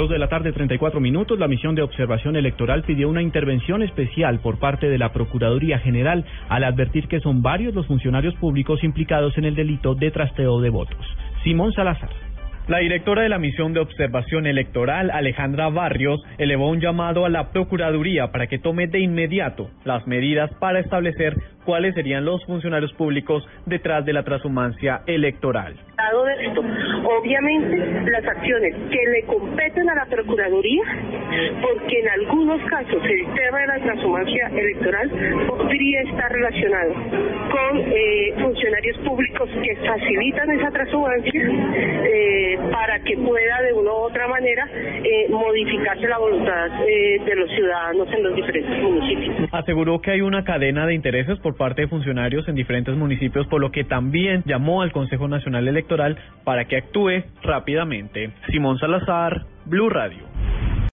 Dos de la tarde, 34 minutos. La misión de observación electoral pidió una intervención especial por parte de la Procuraduría General al advertir que son varios los funcionarios públicos implicados en el delito de trasteo de votos. Simón Salazar. La directora de la misión de observación electoral, Alejandra Barrios, elevó un llamado a la Procuraduría para que tome de inmediato las medidas para establecer cuáles serían los funcionarios públicos detrás de la transhumancia electoral. De esto, obviamente las acciones que le competen a la Procuraduría, porque en algunos casos el tema de la transhumancia electoral podría estar relacionado con eh, funcionarios públicos que facilitan esa transhumancia eh, para que pueda de una u otra manera eh, modificarse la voluntad eh, de los ciudadanos en los diferentes municipios. Aseguró que hay una cadena de intereses por parte de funcionarios en diferentes municipios, por lo que también llamó al Consejo Nacional Electoral para que actúe rápidamente. Simón Salazar, Blue Radio.